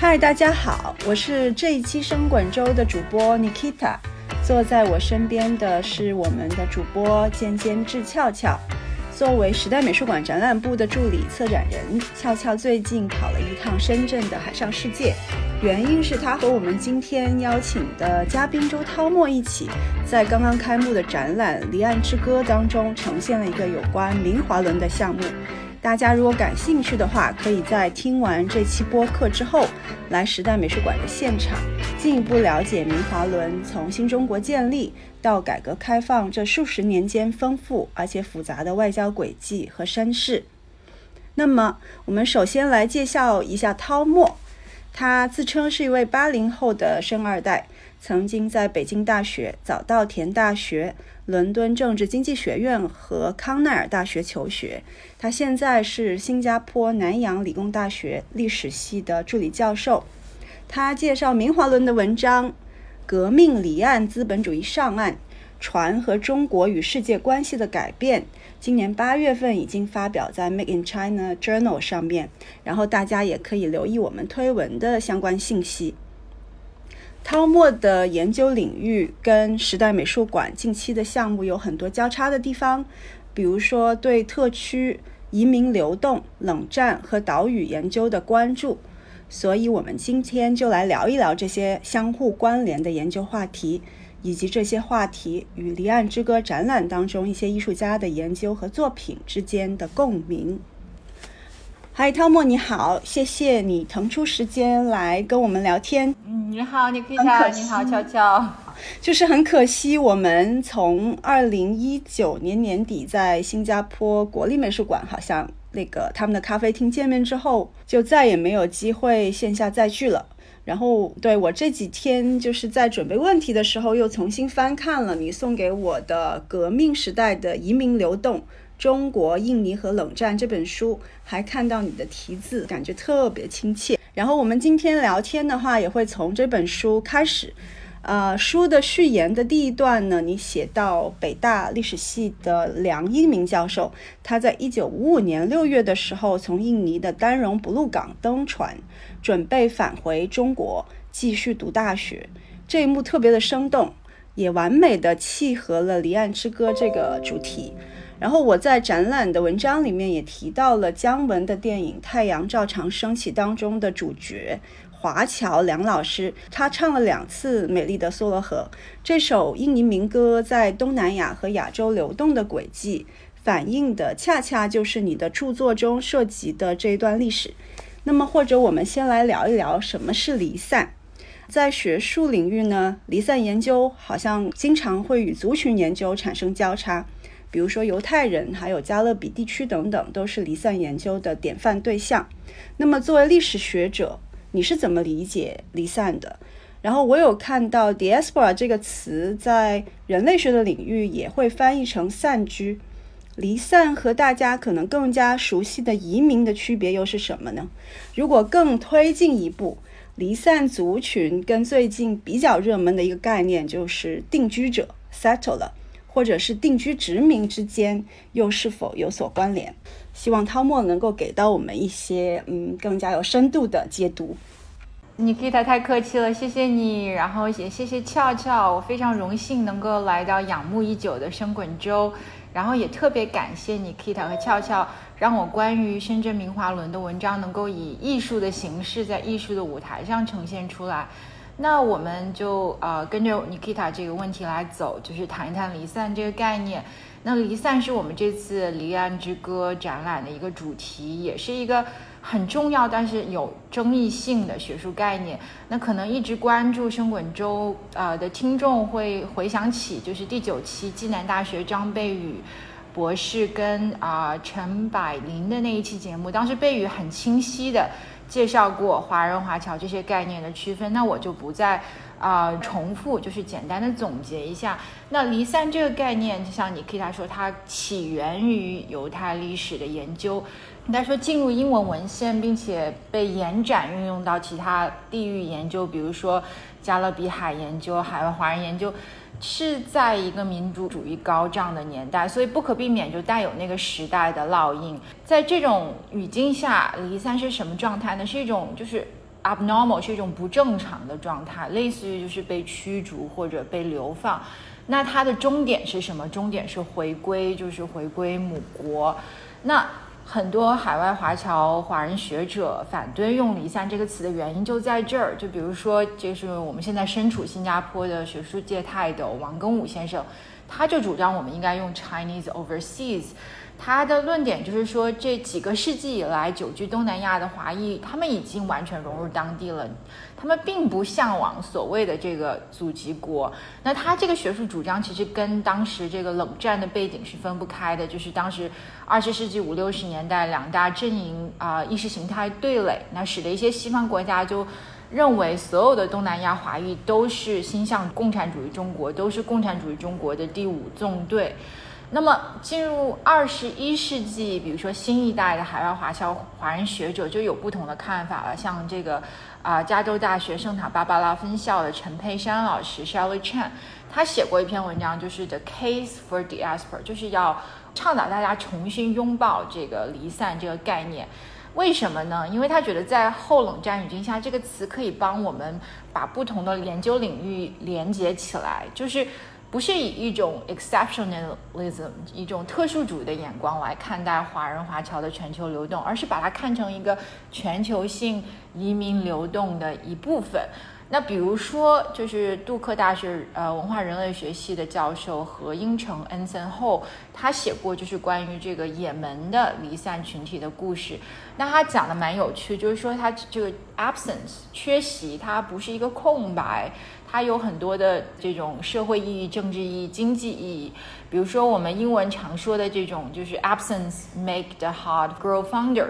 嗨，大家好，我是这一期生滚粥的主播 Nikita，坐在我身边的是我们的主播尖尖智俏俏。作为时代美术馆展览部的助理策展人，俏俏最近跑了一趟深圳的海上世界，原因是她和我们今天邀请的嘉宾周涛墨一起，在刚刚开幕的展览《离岸之歌》当中呈现了一个有关明华轮的项目。大家如果感兴趣的话，可以在听完这期播客之后，来时代美术馆的现场，进一步了解明华轮从新中国建立到改革开放这数十年间丰富而且复杂的外交轨迹和身世。那么，我们首先来介绍一下涛墨，他自称是一位八零后的生二代，曾经在北京大学、早稻田大学。伦敦政治经济学院和康奈尔大学求学，他现在是新加坡南洋理工大学历史系的助理教授。他介绍明华轮的文章《革命离岸资本主义上岸：船和中国与世界关系的改变》，今年八月份已经发表在《Make in China Journal》上面，然后大家也可以留意我们推文的相关信息。涛墨的研究领域跟时代美术馆近期的项目有很多交叉的地方，比如说对特区移民流动、冷战和岛屿研究的关注，所以我们今天就来聊一聊这些相互关联的研究话题，以及这些话题与《离岸之歌》展览当中一些艺术家的研究和作品之间的共鸣。嗨，汤姆，你好，谢谢你腾出时间来跟我们聊天。嗯，你好，你可以叫你好，悄悄。就是很可惜，我们从二零一九年年底在新加坡国立美术馆，好像那个他们的咖啡厅见面之后，就再也没有机会线下再聚了。然后，对我这几天就是在准备问题的时候，又重新翻看了你送给我的《革命时代的移民流动》。中国、印尼和冷战这本书，还看到你的题字，感觉特别亲切。然后我们今天聊天的话，也会从这本书开始。呃，书的序言的第一段呢，你写到北大历史系的梁英明教授，他在一九五五年六月的时候，从印尼的丹绒布鲁港登船，准备返回中国继续读大学。这一幕特别的生动，也完美的契合了《离岸之歌》这个主题。然后我在展览的文章里面也提到了姜文的电影《太阳照常升起》当中的主角华侨梁老师，他唱了两次《美丽的梭罗河》这首印尼民歌，在东南亚和亚洲流动的轨迹，反映的恰恰就是你的著作中涉及的这一段历史。那么，或者我们先来聊一聊什么是离散。在学术领域呢，离散研究好像经常会与族群研究产生交叉。比如说犹太人，还有加勒比地区等等，都是离散研究的典范对象。那么作为历史学者，你是怎么理解离散的？然后我有看到 diaspora 这个词在人类学的领域也会翻译成散居。离散和大家可能更加熟悉的移民的区别又是什么呢？如果更推进一步，离散族群跟最近比较热门的一个概念就是定居者 （settler）。或者是定居殖民之间又是否有所关联？希望汤墨能够给到我们一些嗯更加有深度的解读。你可以太太客气了，谢谢你，然后也谢谢俏俏，我非常荣幸能够来到仰慕已久的深滚粥，然后也特别感谢你 Kit 和俏俏，让我关于深圳明华轮的文章能够以艺术的形式在艺术的舞台上呈现出来。那我们就呃跟着 Nikita 这个问题来走，就是谈一谈离散这个概念。那离散是我们这次离岸之歌展览的一个主题，也是一个很重要但是有争议性的学术概念。那可能一直关注深滚粥呃的听众会回想起，就是第九期暨南大学张贝宇博士跟啊陈柏霖的那一期节目，当时贝宇很清晰的。介绍过华人华侨这些概念的区分，那我就不再啊重复，就是简单的总结一下。那离散这个概念，就像你可以他说，它起源于犹太历史的研究，应该说进入英文文献，并且被延展运用到其他地域研究，比如说加勒比海研究、海外华人研究。是在一个民族主义高涨的年代，所以不可避免就带有那个时代的烙印。在这种语境下，离散是什么状态呢？是一种就是 abnormal，是一种不正常的状态，类似于就是被驱逐或者被流放。那它的终点是什么？终点是回归，就是回归母国。那很多海外华侨、华人学者反对用“离散”这个词的原因就在这儿。就比如说，就是我们现在身处新加坡的学术界泰斗王庚武先生，他就主张我们应该用 “Chinese overseas”。他的论点就是说，这几个世纪以来久居东南亚的华裔，他们已经完全融入当地了，他们并不向往所谓的这个祖籍国。那他这个学术主张其实跟当时这个冷战的背景是分不开的，就是当时二十世纪五六十年代两大阵营啊意识形态对垒，那使得一些西方国家就认为所有的东南亚华裔都是心向共产主义中国，都是共产主义中国的第五纵队。那么进入二十一世纪，比如说新一代的海外华侨华人学者就有不同的看法了。像这个啊，加州大学圣塔芭芭拉分校的陈佩珊老师，Shelly Chan，他写过一篇文章，就是 The Case for Diaspora，就是要倡导大家重新拥抱这个离散这个概念。为什么呢？因为他觉得在后冷战语境下，这个词可以帮我们把不同的研究领域连接起来，就是。不是以一种 exceptionalism 一种特殊主义的眼光来看待华人华侨的全球流动，而是把它看成一个全球性移民流动的一部分。那比如说，就是杜克大学呃文化人类学系的教授何英成恩森后，他写过就是关于这个也门的离散群体的故事。那他讲的蛮有趣，就是说他这个 absence 缺席，它不是一个空白。它有很多的这种社会意义、政治意义、经济意义。比如说，我们英文常说的这种，就是 absence make the heart grow fonder，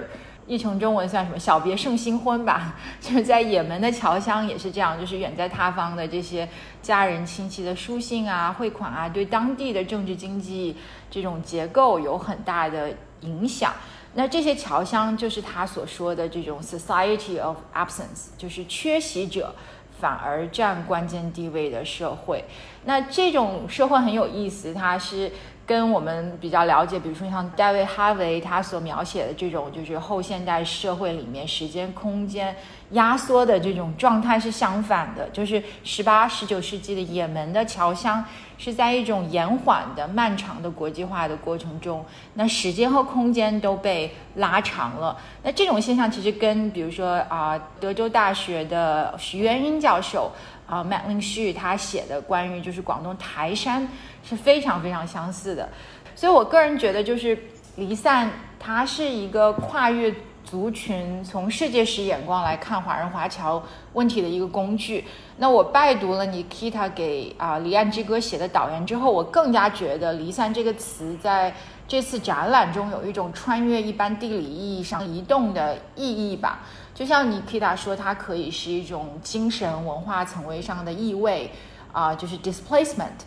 译成中文算什么？小别胜新婚吧。就是在也门的侨乡也是这样，就是远在他方的这些家人亲戚的书信啊、汇款啊，对当地的政治经济这种结构有很大的影响。那这些侨乡就是他所说的这种 society of absence，就是缺席者。反而占关键地位的社会，那这种社会很有意思，它是。跟我们比较了解，比如说像戴维·哈维他所描写的这种，就是后现代社会里面时间空间压缩的这种状态是相反的，就是十八、十九世纪的也门的侨乡是在一种延缓的、漫长的国际化的过程中，那时间和空间都被拉长了。那这种现象其实跟比如说啊，德州大学的徐元英教授。啊，麦林旭他写的关于就是广东台山是非常非常相似的，所以我个人觉得就是离散，它是一个跨越族群、从世界史眼光来看华人华侨问题的一个工具。那我拜读了你 Kita 给啊《离岸之歌》写的导言之后，我更加觉得离散这个词在这次展览中有一种穿越一般地理意义上移动的意义吧。就像你 Kita 说，它可以是一种精神文化层位上的意味，啊，就是 displacement，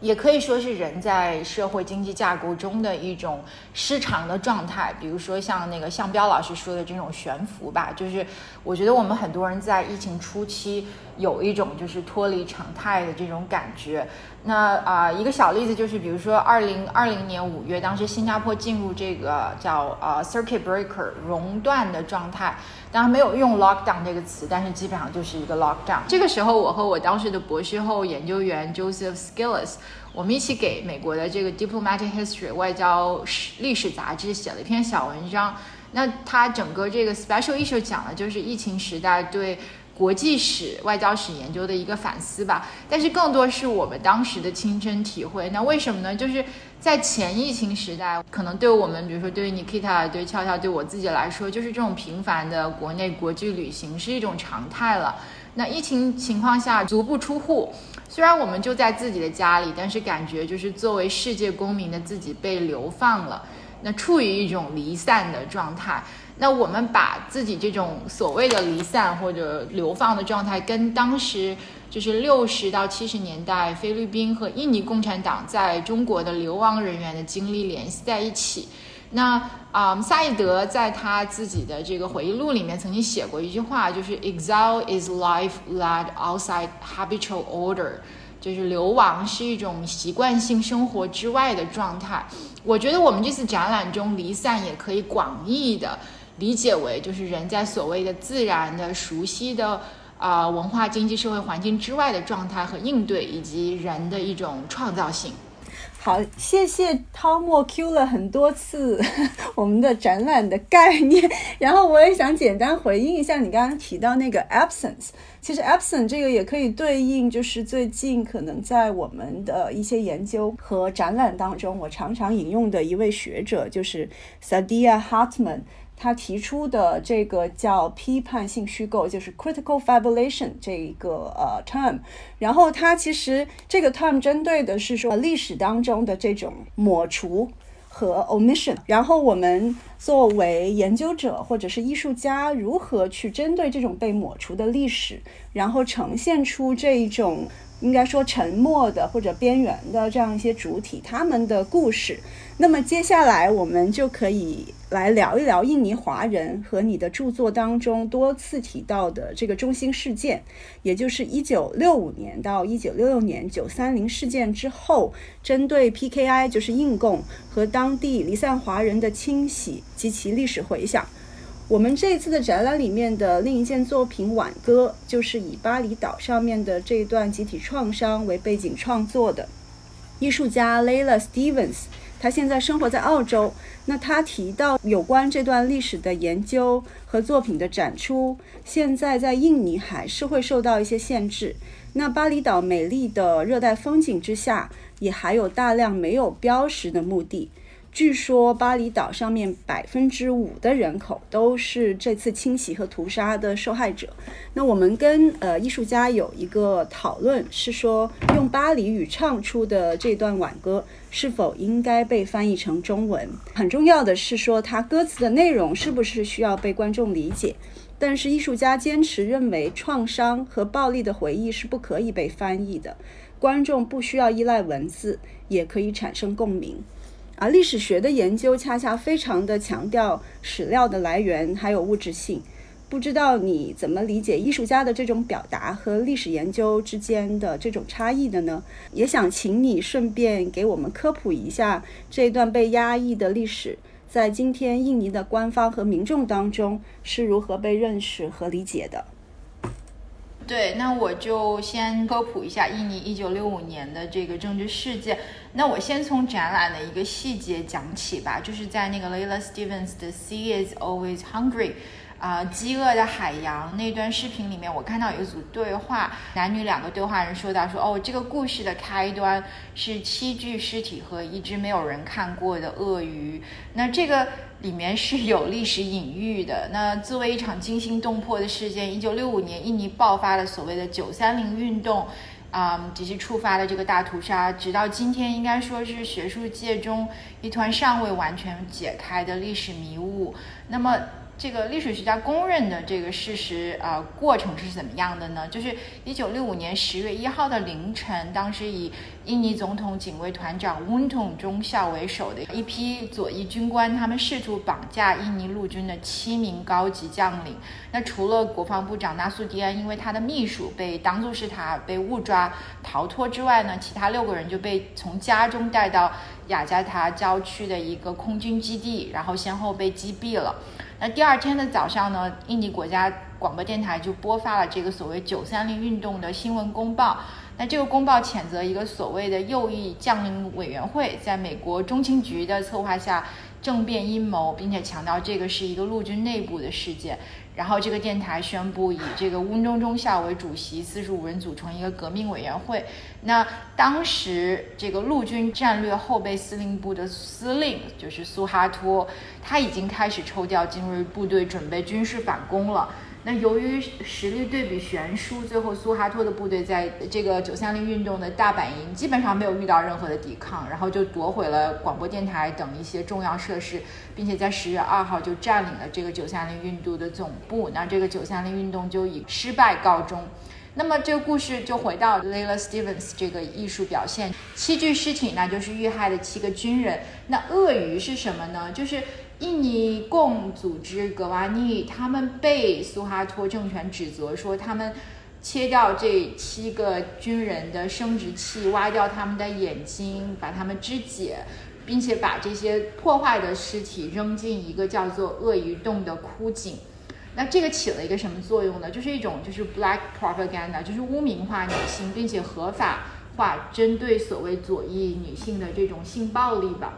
也可以说是人在社会经济架构中的一种失常的状态。比如说像那个向彪老师说的这种悬浮吧，就是我觉得我们很多人在疫情初期有一种就是脱离常态的这种感觉。那啊，一个小例子就是，比如说二零二零年五月，当时新加坡进入这个叫呃 circuit breaker 熔断的状态，当然没有用 lockdown 这个词，但是基本上就是一个 lockdown。这个时候，我和我当时的博士后研究员 Joseph Skills，我们一起给美国的这个 Diplomatic History 外交史历史杂志写了一篇小文章。那他整个这个 special issue 讲的就是疫情时代对。国际史、外交史研究的一个反思吧，但是更多是我们当时的亲身体会。那为什么呢？就是在前疫情时代，可能对我们，比如说对于 Nikita、对俏俏、对我自己来说，就是这种频繁的国内国际旅行是一种常态了。那疫情情况下足不出户，虽然我们就在自己的家里，但是感觉就是作为世界公民的自己被流放了，那处于一种离散的状态。那我们把自己这种所谓的离散或者流放的状态，跟当时就是六十到七十年代菲律宾和印尼共产党在中国的流亡人员的经历联系在一起。那啊，萨义德在他自己的这个回忆录里面曾经写过一句话，就是 “Exile is life led outside habitual order”，就是流亡是一种习惯性生活之外的状态。我觉得我们这次展览中离散也可以广义的。理解为就是人在所谓的自然的、熟悉的啊文化、经济、社会环境之外的状态和应对，以及人的一种创造性。好，谢谢汤莫 Q 了很多次 我们的展览的概念，然后我也想简单回应一下你刚刚提到那个 absence。其实 absence 这个也可以对应，就是最近可能在我们的一些研究和展览当中，我常常引用的一位学者就是 Sadia Hartman。他提出的这个叫批判性虚构，就是 critical fabulation 这一个呃 term，然后它其实这个 term 针对的是说历史当中的这种抹除和 omission，然后我们作为研究者或者是艺术家，如何去针对这种被抹除的历史，然后呈现出这一种应该说沉默的或者边缘的这样一些主体他们的故事。那么接下来我们就可以来聊一聊印尼华人和你的著作当中多次提到的这个中心事件，也就是一九六五年到一九六六年九三零事件之后，针对 PKI 就是印共和当地离散华人的清洗及其历史回响。我们这次的展览里面的另一件作品《挽歌》，就是以巴厘岛上面的这一段集体创伤为背景创作的，艺术家 Layla Stevens。他现在生活在澳洲。那他提到有关这段历史的研究和作品的展出，现在在印尼还是会受到一些限制。那巴厘岛美丽的热带风景之下，也还有大量没有标识的墓地。据说巴厘岛上面百分之五的人口都是这次清洗和屠杀的受害者。那我们跟呃艺术家有一个讨论，是说用巴黎语唱出的这段挽歌是否应该被翻译成中文。很重要的是说，它歌词的内容是不是需要被观众理解。但是艺术家坚持认为，创伤和暴力的回忆是不可以被翻译的，观众不需要依赖文字，也可以产生共鸣。而历史学的研究恰恰非常的强调史料的来源还有物质性，不知道你怎么理解艺术家的这种表达和历史研究之间的这种差异的呢？也想请你顺便给我们科普一下这段被压抑的历史，在今天印尼的官方和民众当中是如何被认识和理解的。对，那我就先科普一下印尼一九六五年的这个政治事件。那我先从展览的一个细节讲起吧，就是在那个 Layla Stevens 的 Sea is always hungry。啊，饥饿的海洋那段视频里面，我看到有一组对话，男女两个对话人说到说，哦，这个故事的开端是七具尸体和一只没有人看过的鳄鱼。那这个里面是有历史隐喻的。那作为一场惊心动魄的事件，一九六五年印尼爆发了所谓的九三零运动，啊，及其触发了这个大屠杀，直到今天应该说是学术界中一团尚未完全解开的历史迷雾。那么。这个历史学家公认的这个事实，呃，过程是怎么样的呢？就是一九六五年十月一号的凌晨，当时以印尼总统警卫团长温统中校为首的一批左翼军官，他们试图绑架印尼陆军的七名高级将领。那除了国防部长纳苏迪安，因为他的秘书被当作是他被误抓逃脱之外呢，其他六个人就被从家中带到雅加达郊区的一个空军基地，然后先后被击毙了。那第二天的早上呢，印尼国家广播电台就播发了这个所谓“九三零”运动的新闻公报。那这个公报谴责一个所谓的右翼将领委员会在美国中情局的策划下政变阴谋，并且强调这个是一个陆军内部的事件。然后这个电台宣布以这个温中中校为主席，四十五人组成一个革命委员会。那当时这个陆军战略后备司令部的司令就是苏哈托，他已经开始抽调精锐部队，准备军事反攻了。那由于实力对比悬殊，最后苏哈托的部队在这个九三零运动的大本营基本上没有遇到任何的抵抗，然后就夺回了广播电台等一些重要设施，并且在十月二号就占领了这个九三零运动的总部。那这个九三零运动就以失败告终。那么这个故事就回到 Layla Stevens 这个艺术表现，七具尸体那就是遇害的七个军人。那鳄鱼是什么呢？就是。印尼共组织格瓦尼，他们被苏哈托政权指责说，他们切掉这七个军人的生殖器，挖掉他们的眼睛，把他们肢解，并且把这些破坏的尸体扔进一个叫做鳄鱼洞的枯井。那这个起了一个什么作用呢？就是一种就是 black propaganda，就是污名化女性，并且合法化针对所谓左翼女性的这种性暴力吧。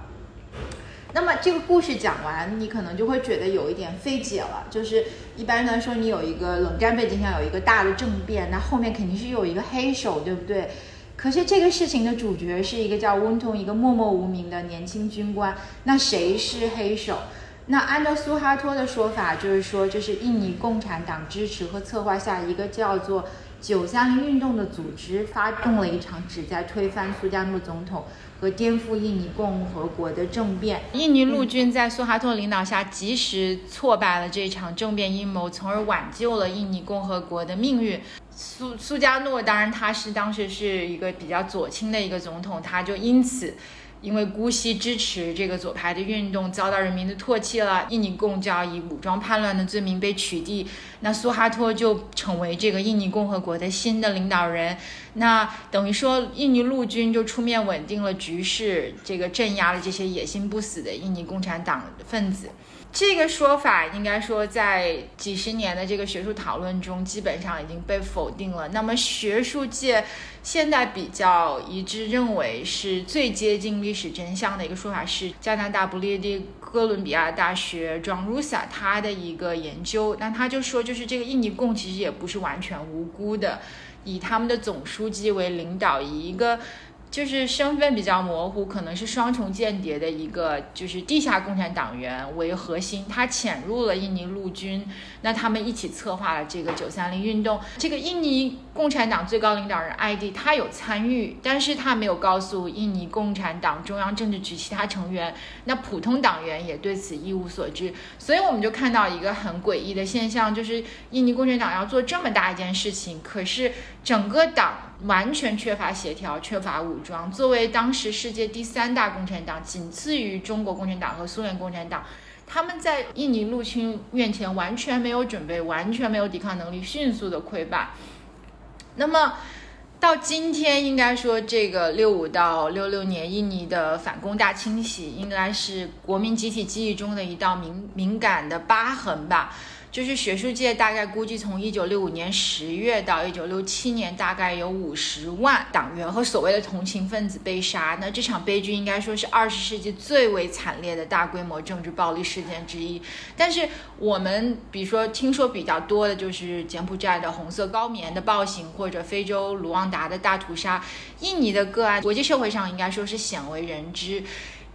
那么这个故事讲完，你可能就会觉得有一点费解了。就是一般来说，你有一个冷战背景下有一个大的政变，那后面肯定是有一个黑手，对不对？可是这个事情的主角是一个叫温通，一个默默无名的年轻军官。那谁是黑手？那按照苏哈托的说法，就是说这是印尼共产党支持和策划下一个叫做“九三运动”的组织发动了一场旨在推翻苏加诺总统和颠覆印尼共和国的政变。印尼陆军在苏哈托领导下及时挫败了这场政变阴谋，从而挽救了印尼共和国的命运。苏苏加诺当然他是当时是一个比较左倾的一个总统，他就因此。因为姑息支持这个左派的运动，遭到人民的唾弃了。印尼共教以武装叛乱的罪名被取缔，那苏哈托就成为这个印尼共和国的新的领导人。那等于说，印尼陆军就出面稳定了局势，这个镇压了这些野心不死的印尼共产党分子。这个说法应该说，在几十年的这个学术讨论中，基本上已经被否定了。那么，学术界现在比较一致认为是最接近历史真相的一个说法，是加拿大不列颠哥伦比亚大学 John Rusa 他的一个研究。那他就说，就是这个印尼共其实也不是完全无辜的，以他们的总书记为领导，以一个。就是身份比较模糊，可能是双重间谍的一个，就是地下共产党员为核心，他潜入了印尼陆军，那他们一起策划了这个九三零运动。这个印尼共产党最高领导人艾迪他有参与，但是他没有告诉印尼共产党中央政治局其他成员，那普通党员也对此一无所知。所以我们就看到一个很诡异的现象，就是印尼共产党要做这么大一件事情，可是整个党。完全缺乏协调，缺乏武装。作为当时世界第三大共产党，仅次于中国共产党和苏联共产党，他们在印尼入侵面前完全没有准备，完全没有抵抗能力，迅速的溃败。那么到今天，应该说这个六五到六六年印尼的反攻大清洗，应该是国民集体记忆中的一道敏敏感的疤痕吧。就是学术界大概估计，从一九六五年十月到一九六七年，大概有五十万党员和所谓的同情分子被杀。那这场悲剧应该说是二十世纪最为惨烈的大规模政治暴力事件之一。但是我们比如说听说比较多的就是柬埔寨的红色高棉的暴行，或者非洲卢旺达的大屠杀。印尼的个案，国际社会上应该说是鲜为人知。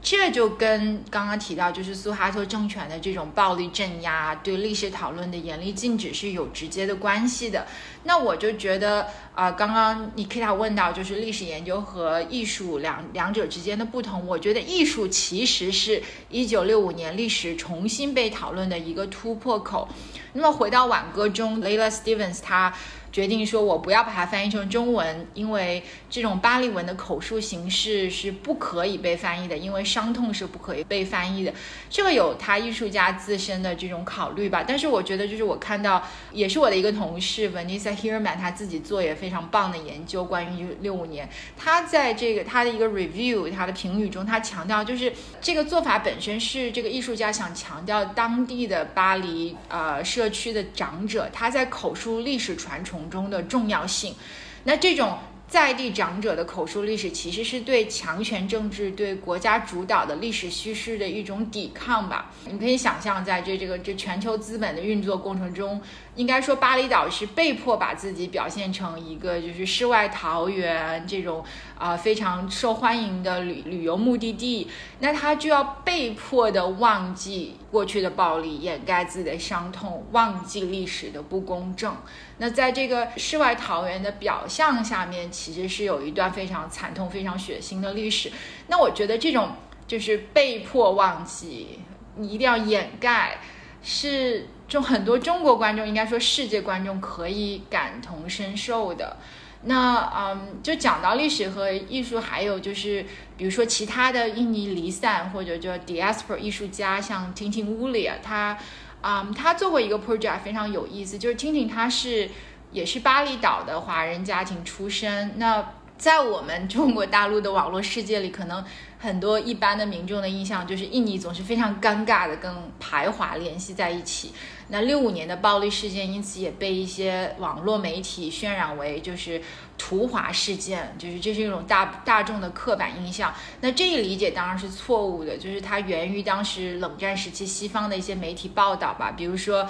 这就跟刚刚提到，就是苏哈托政权的这种暴力镇压、对历史讨论的严厉禁止是有直接的关系的。那我就觉得，啊，刚刚你 Kita 问到，就是历史研究和艺术两两者之间的不同。我觉得艺术其实是一九六五年历史重新被讨论的一个突破口。那么回到挽歌中，Layla Stevens 他。决定说，我不要把它翻译成中文，因为这种巴利文的口述形式是不可以被翻译的，因为伤痛是不可以被翻译的。这个有他艺术家自身的这种考虑吧。但是我觉得，就是我看到，也是我的一个同事 Vanessa Hirman，他自己做也非常棒的研究，关于六五年，他在这个他的一个 review，他的评语中，他强调就是这个做法本身是这个艺术家想强调当地的巴黎呃社区的长者他在口述历史传承。中的重要性，那这种。在地长者的口述历史，其实是对强权政治、对国家主导的历史叙事的一种抵抗吧。你可以想象，在这这个这全球资本的运作过程中，应该说巴厘岛是被迫把自己表现成一个就是世外桃源这种啊非常受欢迎的旅旅游目的地，那他就要被迫的忘记过去的暴力，掩盖自己的伤痛，忘记历史的不公正。那在这个世外桃源的表象下面，其实是有一段非常惨痛、非常血腥的历史。那我觉得这种就是被迫忘记，你一定要掩盖，是就很多中国观众，应该说世界观众可以感同身受的。那嗯，就讲到历史和艺术，还有就是比如说其他的印尼离散或者叫 diaspora 艺术家，像 Tintin Wulia，他。啊，他做过一个 project 非常有意思，就是听听他是也是巴厘岛的华人家庭出身，那在我们中国大陆的网络世界里，可能很多一般的民众的印象就是印尼总是非常尴尬的跟排华联系在一起。那六五年的暴力事件，因此也被一些网络媒体渲染为就是图华事件，就是这是一种大大众的刻板印象。那这一理解当然是错误的，就是它源于当时冷战时期西方的一些媒体报道吧。比如说，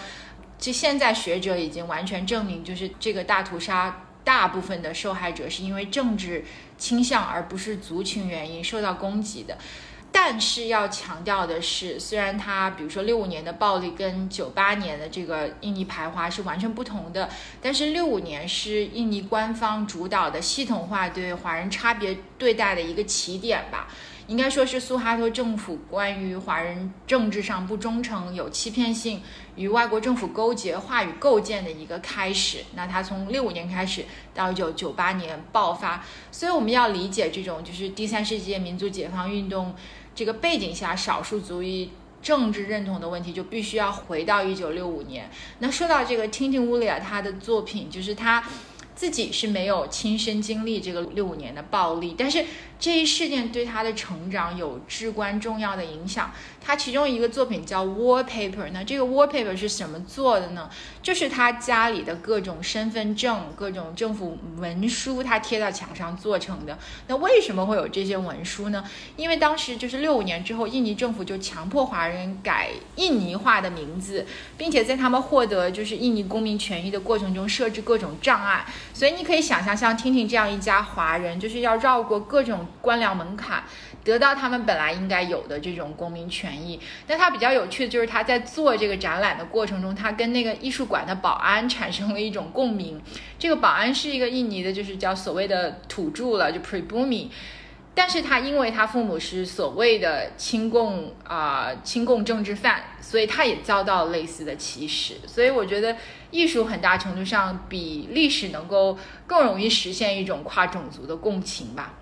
就现在学者已经完全证明，就是这个大屠杀。大部分的受害者是因为政治倾向而不是族群原因受到攻击的，但是要强调的是，虽然他比如说六五年的暴力跟九八年的这个印尼排华是完全不同的，但是六五年是印尼官方主导的系统化对华人差别对待的一个起点吧。应该说是苏哈托政府关于华人政治上不忠诚、有欺骗性、与外国政府勾结、话语构建的一个开始。那它从六五年开始到一九九八年爆发，所以我们要理解这种就是第三世界民族解放运动这个背景下少数族裔政治认同的问题，就必须要回到一九六五年。那说到这个 Tintinulia，他的作品就是他自己是没有亲身经历这个六五年的暴力，但是。这一事件对他的成长有至关重要的影响。他其中一个作品叫 Wallpaper，那这个 Wallpaper 是什么做的呢？就是他家里的各种身份证、各种政府文书，他贴到墙上做成的。那为什么会有这些文书呢？因为当时就是六五年之后，印尼政府就强迫华人改印尼化的名字，并且在他们获得就是印尼公民权益的过程中设置各种障碍。所以你可以想象，像听听这样一家华人，就是要绕过各种。官僚门槛，得到他们本来应该有的这种公民权益。但他比较有趣的就是他在做这个展览的过程中，他跟那个艺术馆的保安产生了一种共鸣。这个保安是一个印尼的，就是叫所谓的土著了，就 Prebumi。但是他因为他父母是所谓的亲共啊亲共政治犯，所以他也遭到类似的歧视。所以我觉得艺术很大程度上比历史能够更容易实现一种跨种族的共情吧。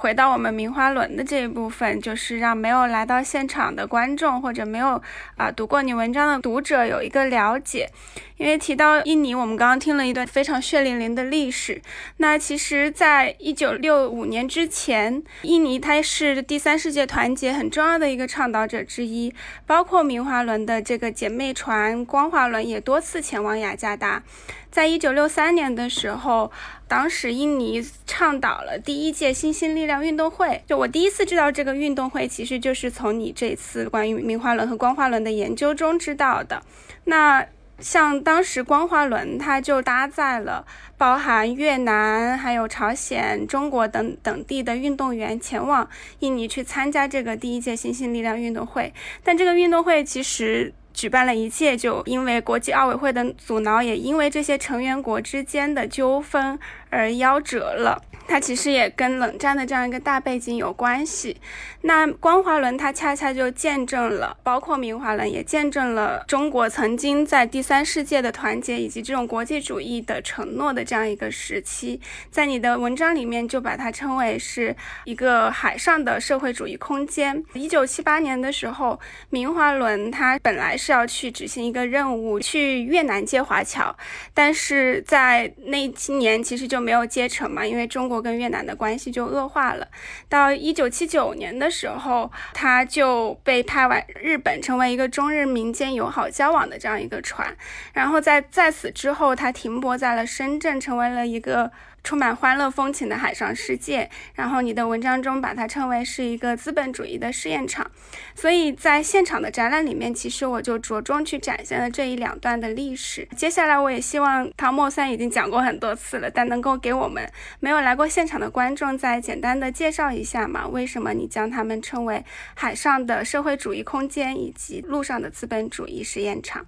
回到我们明花轮的这一部分，就是让没有来到现场的观众或者没有啊读过你文章的读者有一个了解。因为提到印尼，我们刚刚听了一段非常血淋淋的历史。那其实，在一九六五年之前，印尼它是第三世界团结很重要的一个倡导者之一，包括明华轮的这个姐妹船光华轮也多次前往雅加达。在一九六三年的时候，当时印尼倡导了第一届新兴力量运动会。就我第一次知道这个运动会，其实就是从你这次关于明华轮和光华轮的研究中知道的。那像当时光华轮，它就搭载了包含越南、还有朝鲜、中国等等地的运动员前往印尼去参加这个第一届新兴力量运动会。但这个运动会其实。举办了一届，就因为国际奥委会的阻挠，也因为这些成员国之间的纠纷而夭折了。它其实也跟冷战的这样一个大背景有关系。那光华轮它恰恰就见证了，包括明华轮也见证了中国曾经在第三世界的团结以及这种国际主义的承诺的这样一个时期。在你的文章里面就把它称为是一个海上的社会主义空间。一九七八年的时候，明华轮它本来是要去执行一个任务，去越南接华侨，但是在那七年其实就没有接成嘛，因为中国。跟越南的关系就恶化了。到一九七九年的时候，他就被派往日本，成为一个中日民间友好交往的这样一个船。然后在在此之后，他停泊在了深圳，成为了一个。充满欢乐风情的海上世界，然后你的文章中把它称为是一个资本主义的试验场，所以在现场的展览里面，其实我就着重去展现了这一两段的历史。接下来我也希望唐墨虽然已经讲过很多次了，但能够给我们没有来过现场的观众再简单的介绍一下嘛？为什么你将他们称为海上的社会主义空间以及陆上的资本主义试验场？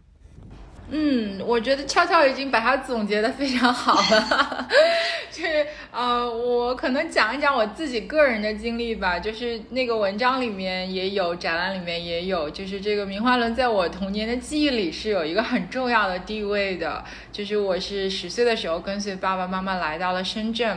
嗯，我觉得俏俏已经把它总结的非常好了，就是呃，我可能讲一讲我自己个人的经历吧，就是那个文章里面也有，展览里面也有，就是这个明华轮在我童年的记忆里是有一个很重要的地位的，就是我是十岁的时候跟随爸爸妈妈来到了深圳，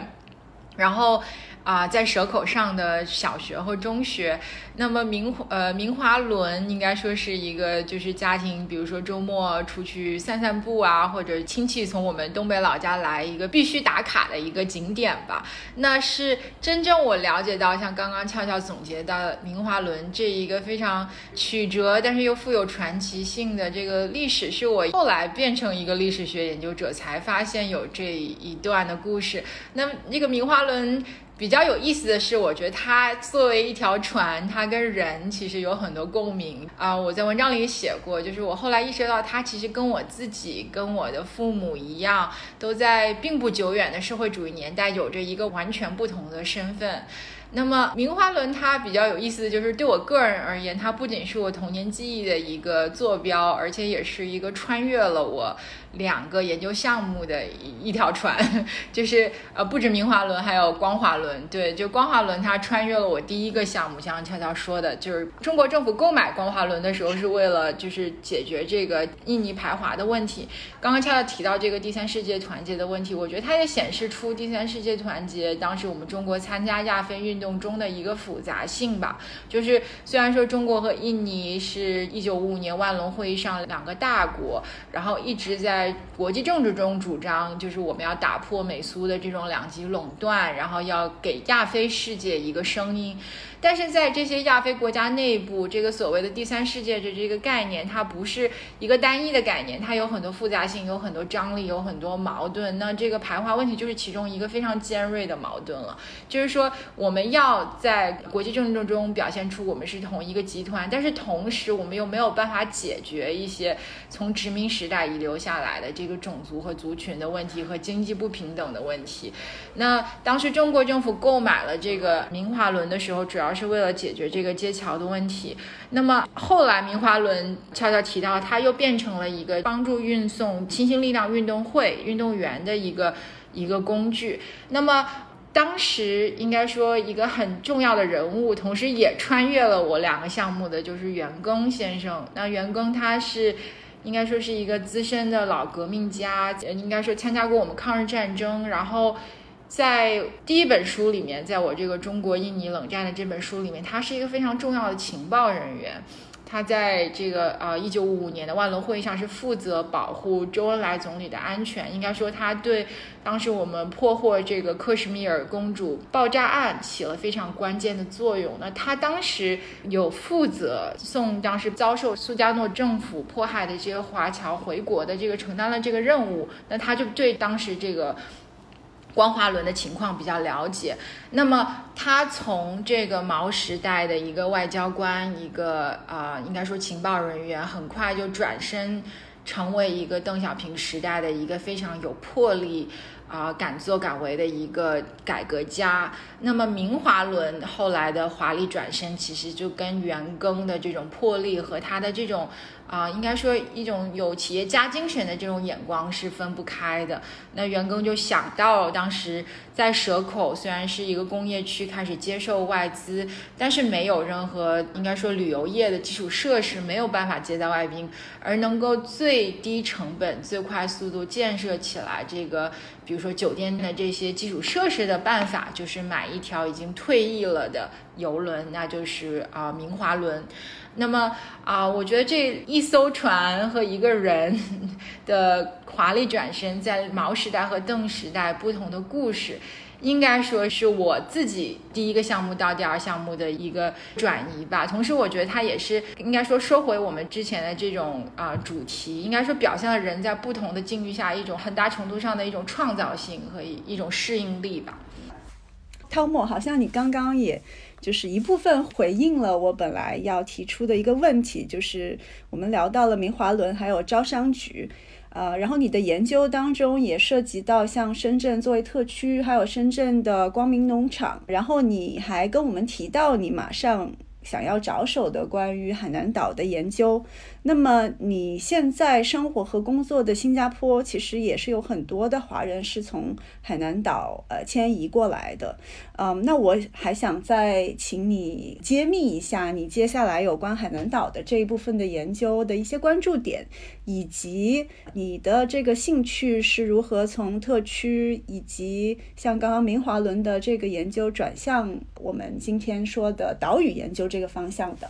然后。啊，在蛇口上的小学和中学，那么明呃明华轮应该说是一个就是家庭，比如说周末出去散散步啊，或者亲戚从我们东北老家来一个必须打卡的一个景点吧。那是真正我了解到，像刚刚俏俏总结到明华轮这一个非常曲折，但是又富有传奇性的这个历史，是我后来变成一个历史学研究者才发现有这一段的故事。那么这个明华轮。比较有意思的是，我觉得它作为一条船，它跟人其实有很多共鸣啊。我在文章里写过，就是我后来意识到，它其实跟我自己、跟我的父母一样，都在并不久远的社会主义年代有着一个完全不同的身份。那么明华轮它比较有意思的就是，对我个人而言，它不仅是我童年记忆的一个坐标，而且也是一个穿越了我两个研究项目的一一条船。就是呃，不止明华轮，还有光华轮。对，就光华轮它穿越了我第一个项目，像悄悄说的，就是中国政府购买光华轮的时候是为了就是解决这个印尼排华的问题。刚刚悄悄提到这个第三世界团结的问题，我觉得它也显示出第三世界团结当时我们中国参加亚非运动。中的一个复杂性吧，就是虽然说中国和印尼是一九五五年万隆会议上两个大国，然后一直在国际政治中主张，就是我们要打破美苏的这种两极垄断，然后要给亚非世界一个声音。但是在这些亚非国家内部，这个所谓的第三世界的这个概念，它不是一个单一的概念，它有很多复杂性，有很多张力，有很多矛盾。那这个排华问题就是其中一个非常尖锐的矛盾了。就是说，我们要在国际政治中表现出我们是同一个集团，但是同时我们又没有办法解决一些从殖民时代遗留下来的这个种族和族群的问题和经济不平等的问题。那当时中国政府购买了这个明华轮的时候，主要是为了解决这个接桥的问题。那么后来，明华轮悄悄提到，它又变成了一个帮助运送新兴力量运动会运动员的一个一个工具。那么当时应该说一个很重要的人物，同时也穿越了我两个项目的，就是袁庚先生。那袁庚他是应该说是一个资深的老革命家，应该说参加过我们抗日战争，然后。在第一本书里面，在我这个中国印尼冷战的这本书里面，他是一个非常重要的情报人员。他在这个呃一九五五年的万隆会议上是负责保护周恩来总理的安全。应该说，他对当时我们破获这个克什米尔公主爆炸案起了非常关键的作用。那他当时有负责送当时遭受苏加诺政府迫害的这些华侨回国的这个承担了这个任务。那他就对当时这个。光华轮的情况比较了解，那么他从这个毛时代的一个外交官，一个啊，应该说情报人员，很快就转身成为一个邓小平时代的一个非常有魄力啊，敢作敢为的一个改革家。那么明华轮后来的华丽转身，其实就跟袁庚的这种魄力和他的这种。啊，应该说一种有企业家精神的这种眼光是分不开的。那袁庚就想到，当时在蛇口虽然是一个工业区，开始接受外资，但是没有任何应该说旅游业的基础设施，没有办法接待外宾，而能够最低成本、最快速度建设起来这个，比如说酒店的这些基础设施的办法，就是买一条已经退役了的游轮，那就是啊明华轮。那么啊，我觉得这一艘船和一个人的华丽转身，在毛时代和邓时代不同的故事，应该说是我自己第一个项目到第二项目的一个转移吧。同时，我觉得它也是应该说收回我们之前的这种啊主题，应该说表现了人在不同的境遇下一种很大程度上的一种创造性和一种适应力吧。汤姆，好像你刚刚也。就是一部分回应了我本来要提出的一个问题，就是我们聊到了明华轮还有招商局，呃，然后你的研究当中也涉及到像深圳作为特区，还有深圳的光明农场，然后你还跟我们提到你马上想要着手的关于海南岛的研究。那么你现在生活和工作的新加坡，其实也是有很多的华人是从海南岛呃迁移过来的。嗯，那我还想再请你揭秘一下你接下来有关海南岛的这一部分的研究的一些关注点，以及你的这个兴趣是如何从特区以及像刚刚明华轮的这个研究转向我们今天说的岛屿研究这个方向的。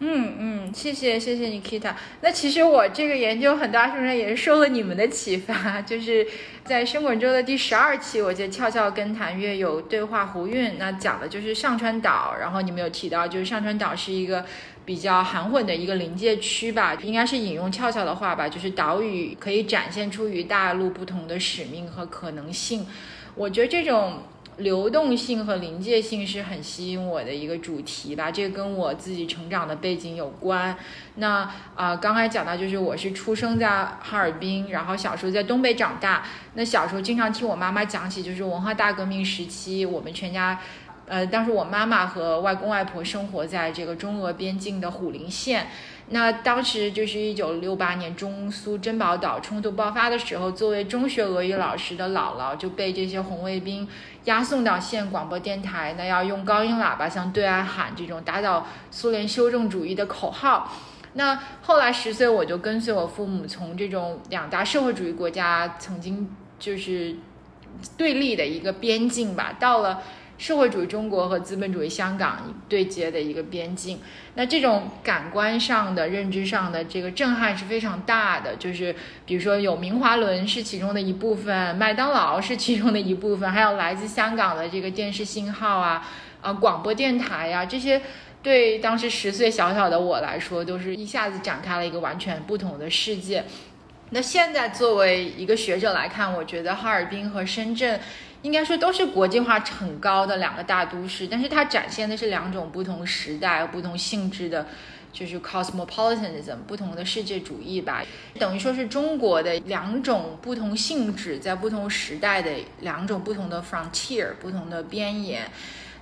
嗯嗯，谢谢谢谢你，Kita。那其实我这个研究很大程度上也是受了你们的启发，就是在生滚粥的第十二期，我记得俏俏跟谭月有对话胡运，那讲的就是上川岛，然后你们有提到就是上川岛是一个比较含混的一个临界区吧，应该是引用俏俏的话吧，就是岛屿可以展现出与大陆不同的使命和可能性。我觉得这种。流动性和临界性是很吸引我的一个主题吧，这跟我自己成长的背景有关。那啊，刚才讲到就是我是出生在哈尔滨，然后小时候在东北长大。那小时候经常听我妈妈讲起，就是文化大革命时期，我们全家，呃，当时我妈妈和外公外婆生活在这个中俄边境的虎林县。那当时就是一九六八年中苏珍宝岛冲突爆发的时候，作为中学俄语老师的姥姥就被这些红卫兵押送到县广播电台，那要用高音喇叭向对岸喊这种打倒苏联修正主义的口号。那后来十岁我就跟随我父母从这种两大社会主义国家曾经就是对立的一个边境吧，到了。社会主义中国和资本主义香港对接的一个边境，那这种感官上的、认知上的这个震撼是非常大的。就是比如说，有明华轮是其中的一部分，麦当劳是其中的一部分，还有来自香港的这个电视信号啊、啊广播电台呀，这些对当时十岁小小的我来说，都是一下子展开了一个完全不同的世界。那现在作为一个学者来看，我觉得哈尔滨和深圳。应该说都是国际化很高的两个大都市，但是它展现的是两种不同时代、不同性质的，就是 cosmopolitanism 不同的世界主义吧。等于说是中国的两种不同性质，在不同时代的两种不同的 frontier 不同的边沿。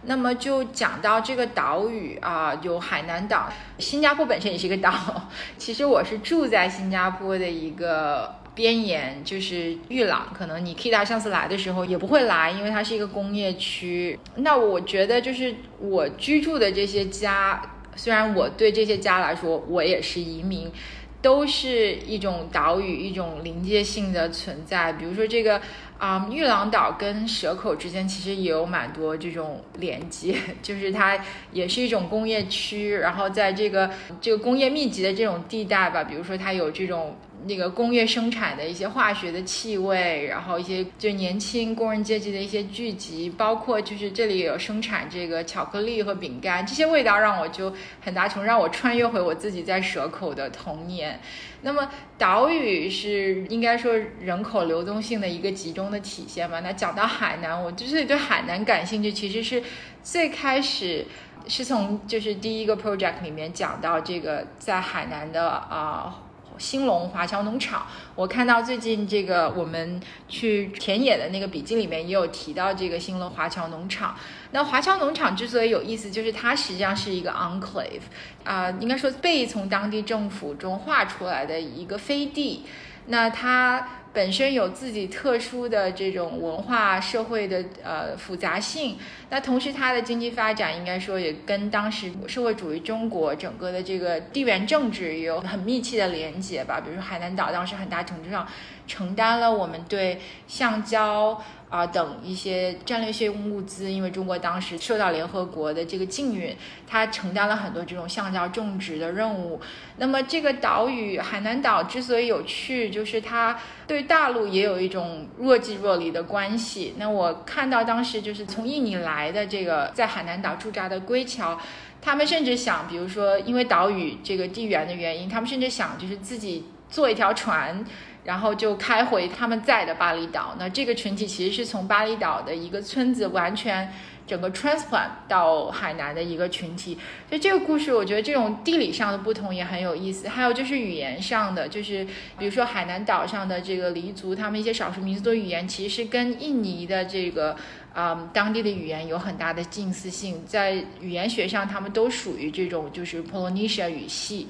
那么就讲到这个岛屿啊，有海南岛，新加坡本身也是一个岛。其实我是住在新加坡的一个。边沿就是玉朗，可能你 Kita 上次来的时候也不会来，因为它是一个工业区。那我觉得就是我居住的这些家，虽然我对这些家来说我也是移民，都是一种岛屿，一种临界性的存在。比如说这个啊，玉朗岛跟蛇口之间其实也有蛮多这种连接，就是它也是一种工业区，然后在这个这个工业密集的这种地带吧，比如说它有这种。那个工业生产的一些化学的气味，然后一些就年轻工人阶级的一些聚集，包括就是这里有生产这个巧克力和饼干，这些味道让我就很大程度让我穿越回我自己在蛇口的童年。那么岛屿是应该说人口流动性的一个集中的体现吧？那讲到海南，我之所以对海南感兴趣，其实是最开始是从就是第一个 project 里面讲到这个在海南的啊。兴隆华侨农场，我看到最近这个我们去田野的那个笔记里面也有提到这个兴隆华侨农场。那华侨农场之所以有意思，就是它实际上是一个 enclave，啊，应该说被从当地政府中划出来的一个飞地。那它。本身有自己特殊的这种文化社会的呃复杂性，那同时它的经济发展应该说也跟当时社会主义中国整个的这个地缘政治也有很密切的连接吧。比如说海南岛当时很大程度上承担了我们对橡胶。啊，等一些战略性物资，因为中国当时受到联合国的这个禁运，它承担了很多这种橡胶种植的任务。那么这个岛屿海南岛之所以有趣，就是它对大陆也有一种若即若离的关系。那我看到当时就是从印尼来的这个在海南岛驻扎的归侨，他们甚至想，比如说因为岛屿这个地缘的原因，他们甚至想就是自己坐一条船。然后就开回他们在的巴厘岛。那这个群体其实是从巴厘岛的一个村子完全整个 transplant 到海南的一个群体。所以这个故事，我觉得这种地理上的不同也很有意思。还有就是语言上的，就是比如说海南岛上的这个黎族，他们一些少数民族的语言，其实跟印尼的这个啊当地的语言有很大的近似性，在语言学上，他们都属于这种就是 Polynesia 语系。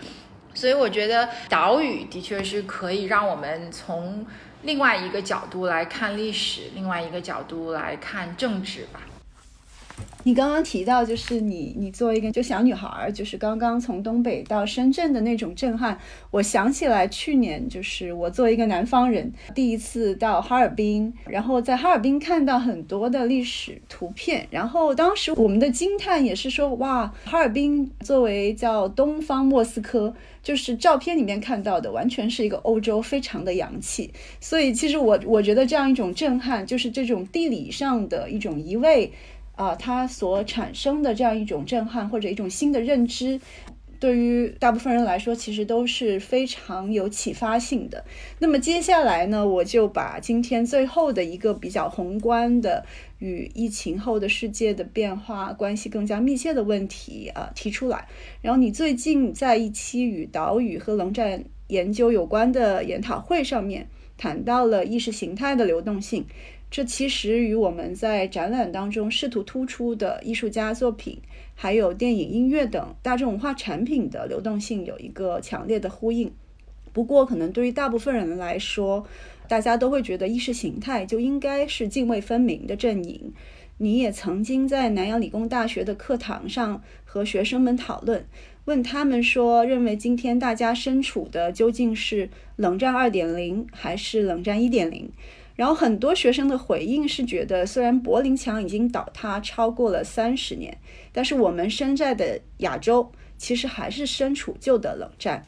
所以我觉得岛屿的确是可以让我们从另外一个角度来看历史，另外一个角度来看政治吧。你刚刚提到，就是你你作为一个就小女孩，就是刚刚从东北到深圳的那种震撼，我想起来去年就是我作为一个南方人，第一次到哈尔滨，然后在哈尔滨看到很多的历史图片，然后当时我们的惊叹也是说，哇，哈尔滨作为叫东方莫斯科，就是照片里面看到的完全是一个欧洲，非常的洋气。所以其实我我觉得这样一种震撼，就是这种地理上的一种移位。啊，它所产生的这样一种震撼或者一种新的认知，对于大部分人来说，其实都是非常有启发性的。那么接下来呢，我就把今天最后的一个比较宏观的与疫情后的世界的变化关系更加密切的问题啊提出来。然后你最近在一期与岛屿和冷战研究有关的研讨会上面谈到了意识形态的流动性。这其实与我们在展览当中试图突出的艺术家作品，还有电影、音乐等大众文化产品的流动性有一个强烈的呼应。不过，可能对于大部分人来说，大家都会觉得意识形态就应该是泾渭分明的阵营。你也曾经在南洋理工大学的课堂上和学生们讨论，问他们说，认为今天大家身处的究竟是冷战二点零还是冷战一点零？然后很多学生的回应是觉得，虽然柏林墙已经倒塌超过了三十年，但是我们身在的亚洲其实还是身处旧的冷战。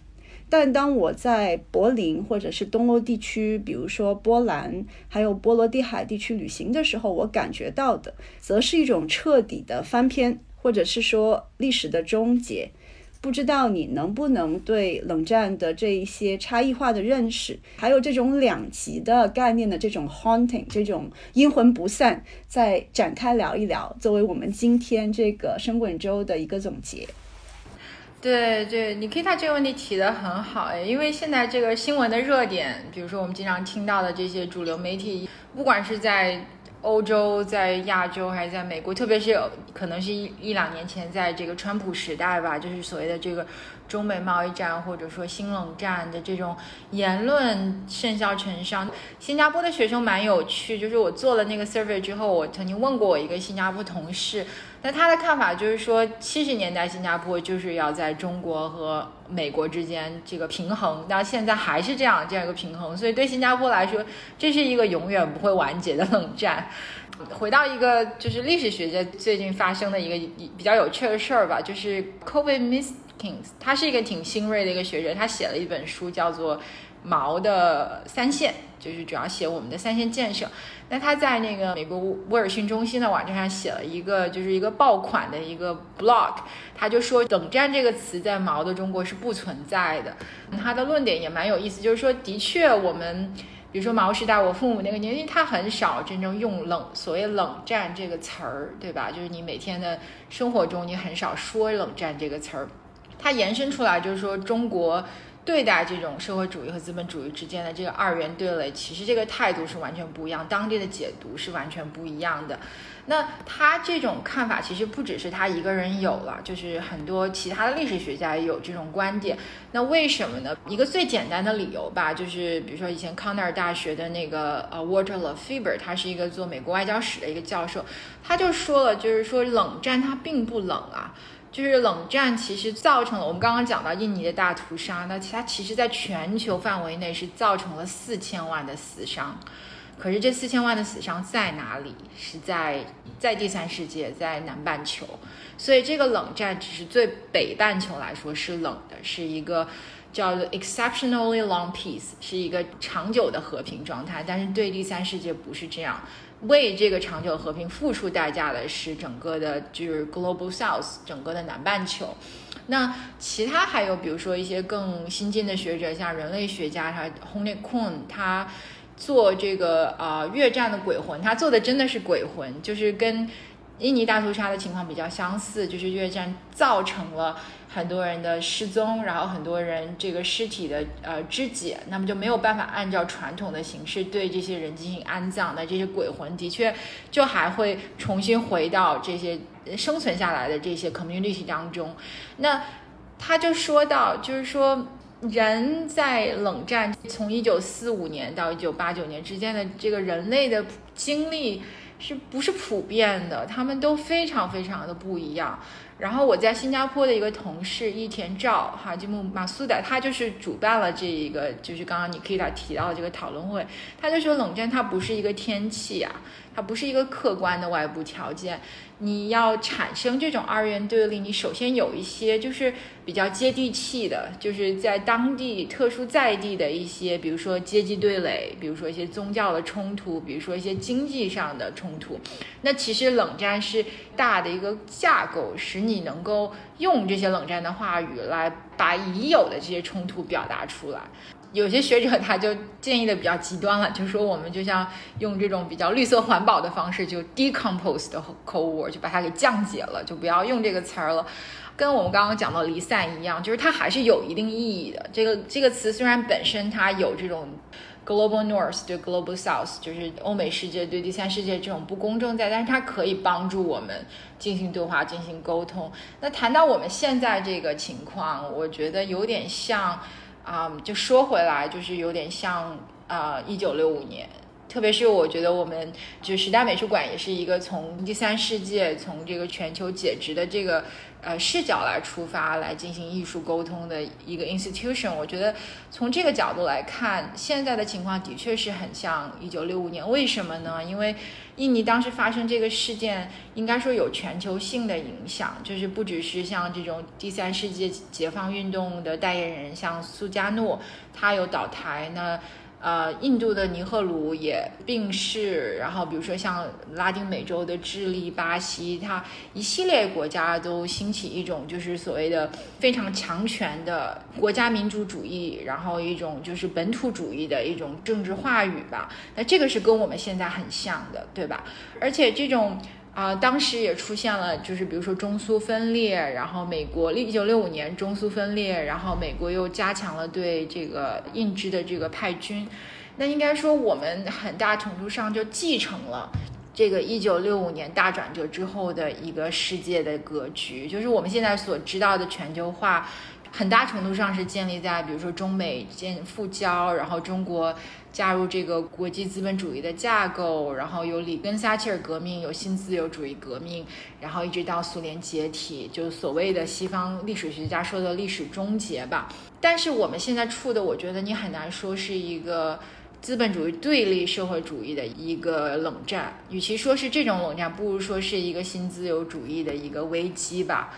但当我在柏林或者是东欧地区，比如说波兰，还有波罗的海地区旅行的时候，我感觉到的，则是一种彻底的翻篇，或者是说历史的终结。不知道你能不能对冷战的这一些差异化的认识，还有这种两极的概念的这种 haunting，这种阴魂不散，再展开聊一聊，作为我们今天这个深滚周的一个总结。对对，你可以把这个问题提得很好哎，因为现在这个新闻的热点，比如说我们经常听到的这些主流媒体，不管是在。欧洲在亚洲还是在美国，特别是可能是一一两年前，在这个川普时代吧，就是所谓的这个中美贸易战或者说新冷战的这种言论甚嚣尘上。新加坡的学生蛮有趣，就是我做了那个 survey 之后，我曾经问过我一个新加坡同事。那他的看法就是说，七十年代新加坡就是要在中国和美国之间这个平衡，那现在还是这样这样一个平衡，所以对新加坡来说，这是一个永远不会完结的冷战。回到一个就是历史学界最近发生的一个比较有趣的事儿吧，就是 Kobe Kings，他是一个挺新锐的一个学者，他写了一本书叫做《毛的三线》，就是主要写我们的三线建设。那他在那个美国威尔逊中心的网站上写了一个，就是一个爆款的一个 blog，他就说“冷战”这个词在毛的中国是不存在的。他的论点也蛮有意思，就是说，的确我们，比如说毛时代，我父母那个年纪，他很少真正用“冷”所谓“冷战”这个词儿，对吧？就是你每天的生活中，你很少说“冷战”这个词儿。它延伸出来就是说中国。对待这种社会主义和资本主义之间的这个二元对垒，其实这个态度是完全不一样，当地的解读是完全不一样的。那他这种看法其实不只是他一个人有了，就是很多其他的历史学家也有这种观点。那为什么呢？一个最简单的理由吧，就是比如说以前康奈尔大学的那个呃 Walter Lefebvre，他是一个做美国外交史的一个教授，他就说了，就是说冷战它并不冷啊。就是冷战其实造成了我们刚刚讲到印尼的大屠杀，那它其实在全球范围内是造成了四千万的死伤。可是这四千万的死伤在哪里？是在在第三世界，在南半球。所以这个冷战只是对北半球来说是冷的，是一个叫做 exceptionally long peace，是一个长久的和平状态。但是对第三世界不是这样。为这个长久和平付出代价的是整个的，就是 Global South，整个的南半球。那其他还有，比如说一些更新进的学者，像人类学家他 h o n e k u n 他做这个啊越战的鬼魂，他做的真的是鬼魂，就是跟印尼大屠杀的情况比较相似，就是越战造成了很多人的失踪，然后很多人这个尸体的呃肢解，那么就没有办法按照传统的形式对这些人进行安葬，那这些鬼魂的确就还会重新回到这些生存下来的这些 community 当中。那他就说到，就是说。人在冷战从一九四五年到一九八九年之间的这个人类的经历是不是普遍的？他们都非常非常的不一样。然后我在新加坡的一个同事伊田照哈吉木马苏达，他就是主办了这一个，就是刚刚你可以他提到的这个讨论会。他就说冷战它不是一个天气啊，它不是一个客观的外部条件。你要产生这种二元对立，你首先有一些就是比较接地气的，就是在当地特殊在地的一些，比如说阶级对垒，比如说一些宗教的冲突，比如说一些经济上的冲突。那其实冷战是大的一个架构，使你能够用这些冷战的话语来把已有的这些冲突表达出来。有些学者他就建议的比较极端了，就说我们就像用这种比较绿色环保的方式，就 decompose 的 cold war，就把它给降解了，就不要用这个词儿了。跟我们刚刚讲到离散一样，就是它还是有一定意义的。这个这个词虽然本身它有这种 global north 对 global south，就是欧美世界对第三世界这种不公正在，但是它可以帮助我们进行对话、进行沟通。那谈到我们现在这个情况，我觉得有点像。啊，就说回来，就是有点像啊，一九六五年，特别是我觉得我们就时代美术馆也是一个从第三世界、从这个全球解职的这个。呃，视角来出发来进行艺术沟通的一个 institution，我觉得从这个角度来看，现在的情况的确是很像一九六五年。为什么呢？因为印尼当时发生这个事件，应该说有全球性的影响，就是不只是像这种第三世界解放运动的代言人，像苏加诺，他有倒台那。呃，印度的尼赫鲁也病逝，然后比如说像拉丁美洲的智利、巴西，它一系列国家都兴起一种就是所谓的非常强权的国家民主主义，然后一种就是本土主义的一种政治话语吧。那这个是跟我们现在很像的，对吧？而且这种。啊，当时也出现了，就是比如说中苏分裂，然后美国一九六五年中苏分裂，然后美国又加强了对这个印支的这个派军，那应该说我们很大程度上就继承了这个一九六五年大转折之后的一个世界的格局，就是我们现在所知道的全球化，很大程度上是建立在比如说中美建复交，然后中国。加入这个国际资本主义的架构，然后有里根撒切尔革命，有新自由主义革命，然后一直到苏联解体，就所谓的西方历史学家说的历史终结吧。但是我们现在处的，我觉得你很难说是一个资本主义对立社会主义的一个冷战，与其说是这种冷战，不如说是一个新自由主义的一个危机吧。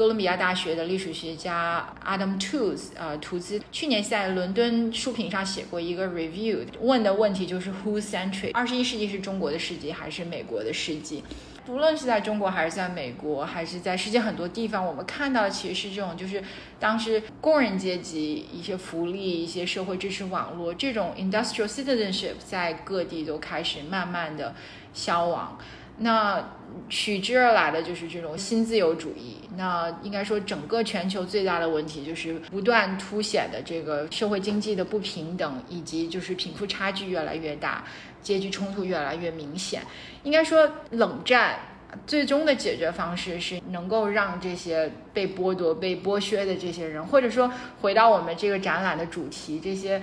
哥伦比亚大学的历史学家 Adam Tooze，呃，图兹去年在伦敦书评上写过一个 review，问的问题就是 Who century？二十一世纪是中国的世纪还是美国的世纪？不论是在中国还是在美国，还是在世界很多地方，我们看到的其实是这种，就是当时工人阶级一些福利、一些社会支持网络，这种 industrial citizenship 在各地都开始慢慢的消亡。那取之而来的就是这种新自由主义。那应该说，整个全球最大的问题就是不断凸显的这个社会经济的不平等，以及就是贫富差距越来越大，阶级冲突越来越明显。应该说，冷战最终的解决方式是能够让这些被剥夺、被剥削的这些人，或者说回到我们这个展览的主题，这些。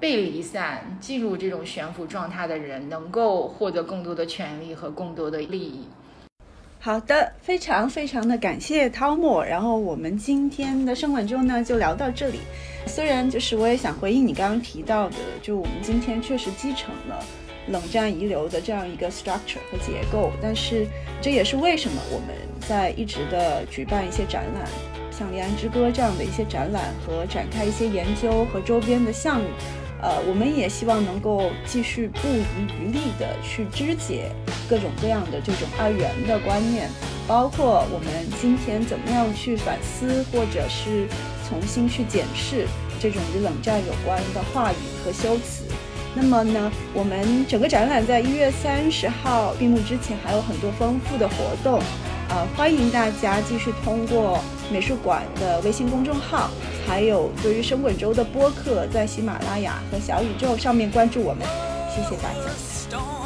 被离散、进入这种悬浮状态的人，能够获得更多的权利和更多的利益。好的，非常非常的感谢汤姆。然后我们今天的生管中呢，就聊到这里。虽然就是我也想回应你刚刚提到的，就我们今天确实继承了冷战遗留的这样一个 structure 和结构，但是这也是为什么我们在一直的举办一些展览，像《离岸之歌》这样的一些展览和展开一些研究和周边的项目。呃，我们也希望能够继续不遗余力地去肢解各种各样的这种二元的观念，包括我们今天怎么样去反思，或者是重新去检视这种与冷战有关的话语和修辞。那么呢，我们整个展览在一月三十号闭幕之前还有很多丰富的活动，呃，欢迎大家继续通过美术馆的微信公众号，还有对于生滚周的播客，在喜马拉雅和小宇宙上面关注我们，谢谢大家。